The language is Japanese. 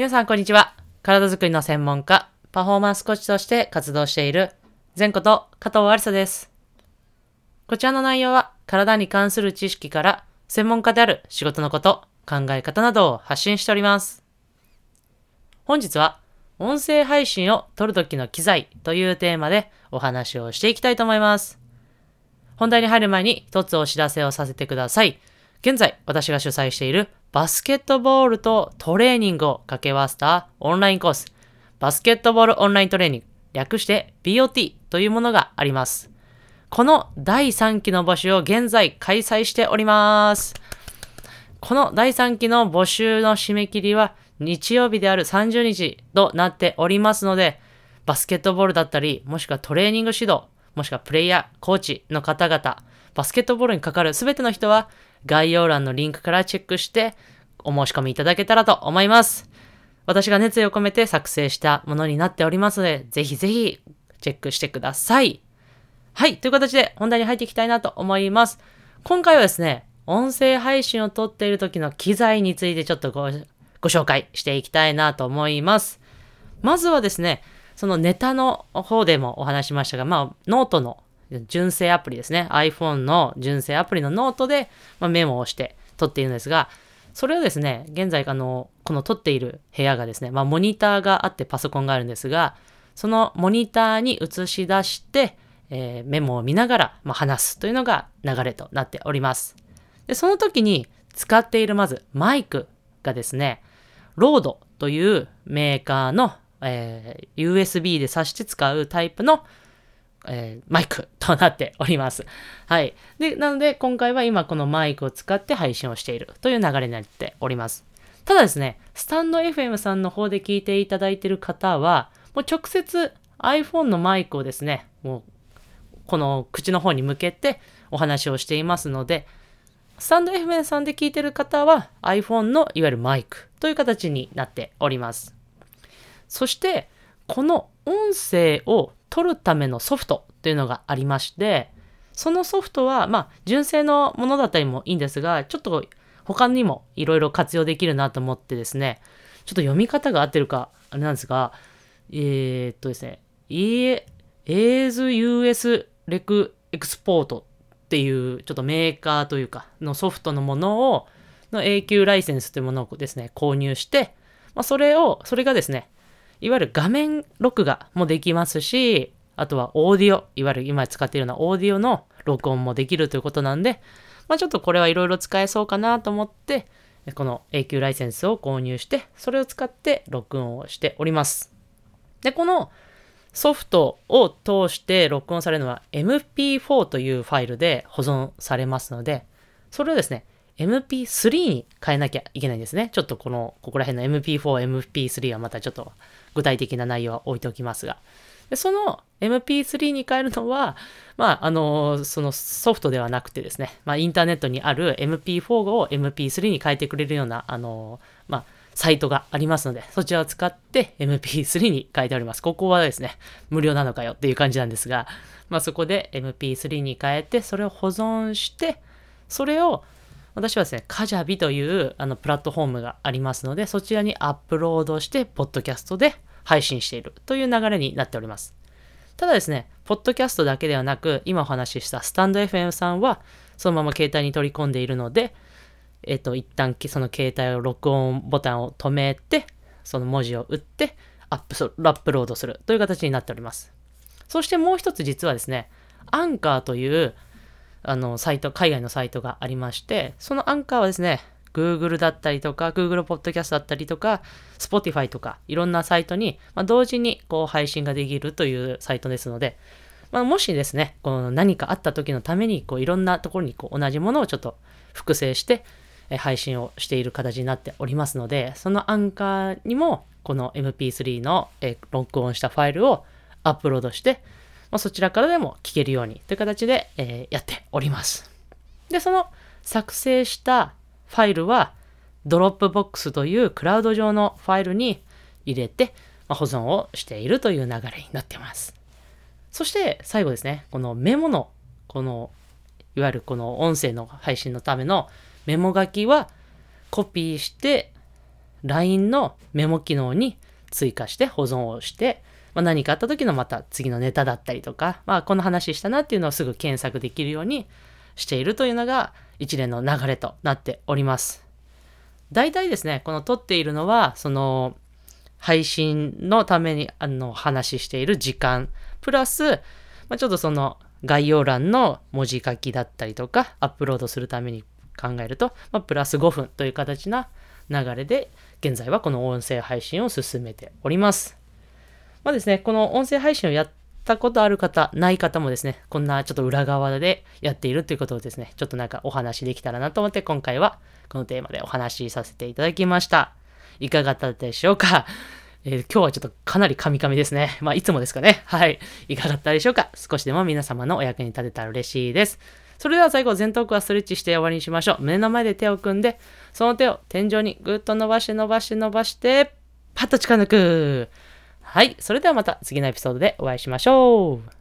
皆さん、こんにちは。体づくりの専門家、パフォーマンスコーチとして活動している、前こと加藤ありさです。こちらの内容は、体に関する知識から、専門家である仕事のこと、考え方などを発信しております。本日は、音声配信を撮るときの機材というテーマでお話をしていきたいと思います。本題に入る前に一つお知らせをさせてください。現在、私が主催しているバスケットボールとトレーニングを掛け合わせたオンラインコース、バスケットボールオンライントレーニング、略して BOT というものがあります。この第3期の募集を現在開催しております。この第3期の募集の締め切りは日曜日である30日となっておりますので、バスケットボールだったり、もしくはトレーニング指導、もしくはプレイヤー、コーチの方々、バスケットボールにかかるすべての人は概要欄のリンクからチェックしてお申し込みいただけたらと思います。私が熱意を込めて作成したものになっておりますので、ぜひぜひチェックしてください。はい、という形で本題に入っていきたいなと思います。今回はですね、音声配信を撮っている時の機材についてちょっとご紹介していきたいなと思います。まずはですね、そのネタの方でもお話ししましたが、まあ、ノートの純正アプリですね。iPhone の純正アプリのノートで、まあ、メモをして撮っているんですが、それをですね、現在、あの、この撮っている部屋がですね、まあ、モニターがあってパソコンがあるんですが、そのモニターに映し出して、えーメモを見ながら、まあ、話すというのが流れとなっております。で、その時に使っているまずマイクがですね、ロードというメーカーの、えー USB で挿して使うタイプの、えーマイクとなっております。はい。で、なので今回は今このマイクを使って配信をしているという流れになっております。ただですね、スタンド FM さんの方で聞いていただいている方は、もう直接 iPhone のマイクをですね、もうこの口の方に向けてお話をしていますので、スタンド FM さんで聞いてる方は iPhone のいわゆるマイクという形になっております。そして、この音声を取るためのソフトっていうのがありまして、そのソフトは、まあ、純正のものだったりもいいんですが、ちょっと他にもいろいろ活用できるなと思ってですね、ちょっと読み方が合ってるか、あれなんですが、えー、っとですね、E- ASUS レクエクスポートっていうちょっとメーカーというかのソフトのものをの永久ライセンスというものをですね購入して、まあ、それをそれがですねいわゆる画面録画もできますしあとはオーディオいわゆる今使っているようなオーディオの録音もできるということなんで、まあ、ちょっとこれはいろいろ使えそうかなと思ってこの永久ライセンスを購入してそれを使って録音をしております。でこのソフトを通して録音されるのは MP4 というファイルで保存されますので、それをですね、MP3 に変えなきゃいけないんですね。ちょっとこの、ここら辺の MP4、MP3 はまたちょっと具体的な内容は置いておきますが。でその MP3 に変えるのは、まあ、あの、そのソフトではなくてですね、まあ、インターネットにある MP4 を MP3 に変えてくれるような、あの、まあ、サイトがありますので、そちらを使って MP3 に変えております。ここはですね、無料なのかよっていう感じなんですが、まあそこで MP3 に変えて、それを保存して、それを私はですね、カジャビというあのプラットフォームがありますので、そちらにアップロードして、ポッドキャストで配信しているという流れになっております。ただですね、ポッドキャストだけではなく、今お話ししたスタンド FM さんは、そのまま携帯に取り込んでいるので、えっと、一旦その携帯を録音ボタンを止めて、その文字を打って、アップ、アップロードするという形になっております。そしてもう一つ実はですね、アンカーという、あの、サイト、海外のサイトがありまして、そのアンカーはですね、Google だったりとか、Google Podcast だったりとか、Spotify とか、いろんなサイトに、まあ、同時にこう配信ができるというサイトですので、まあ、もしですね、この何かあった時のために、こういろんなところにこう同じものをちょっと複製して、配信をしている形になっておりますので、そのアンカーにも、この MP3 の、え録音したファイルをアップロードして、まあ、そちらからでも聞けるようにという形で、えーやっております。で、その作成したファイルは、ドロップボックスというクラウド上のファイルに入れて、まあ保存をしているという流れになっています。そして最後ですね、このメモの、この、いわゆるこの音声の配信のためのメモ書きはコピーして、LINE のメモ機能に追加して保存をして、まあ、何かあった時のまた次のネタだったりとか、まあ、この話したなっていうのをすぐ検索できるようにしているというのが一連の流れとなっております。大体ですね、この撮っているのは、その、配信のためにあの話している時間、プラス、まあ、ちょっとその概要欄の文字書きだったりとか、アップロードするために考えると、まあ、プラス5分という形な流れで、現在はこの音声配信を進めております。まあですね、この音声配信をやったことある方、ない方もですね、こんなちょっと裏側でやっているということをですね、ちょっとなんかお話できたらなと思って、今回はこのテーマでお話しさせていただきました。いかがだったでしょうか？えー今日はちょっとかなりカミカミですね。まあ、いつもですかね。はい。いかがだったでしょうか？少しでも皆様のお役に立てたら嬉しいです。それでは最後、前頭腔はストレッチして終わりにしましょう。胸の前で手を組んで、その手を天井にぐっと伸ばして伸ばして伸ばして、パッと力抜く。はい。それではまた次のエピソードでお会いしましょう。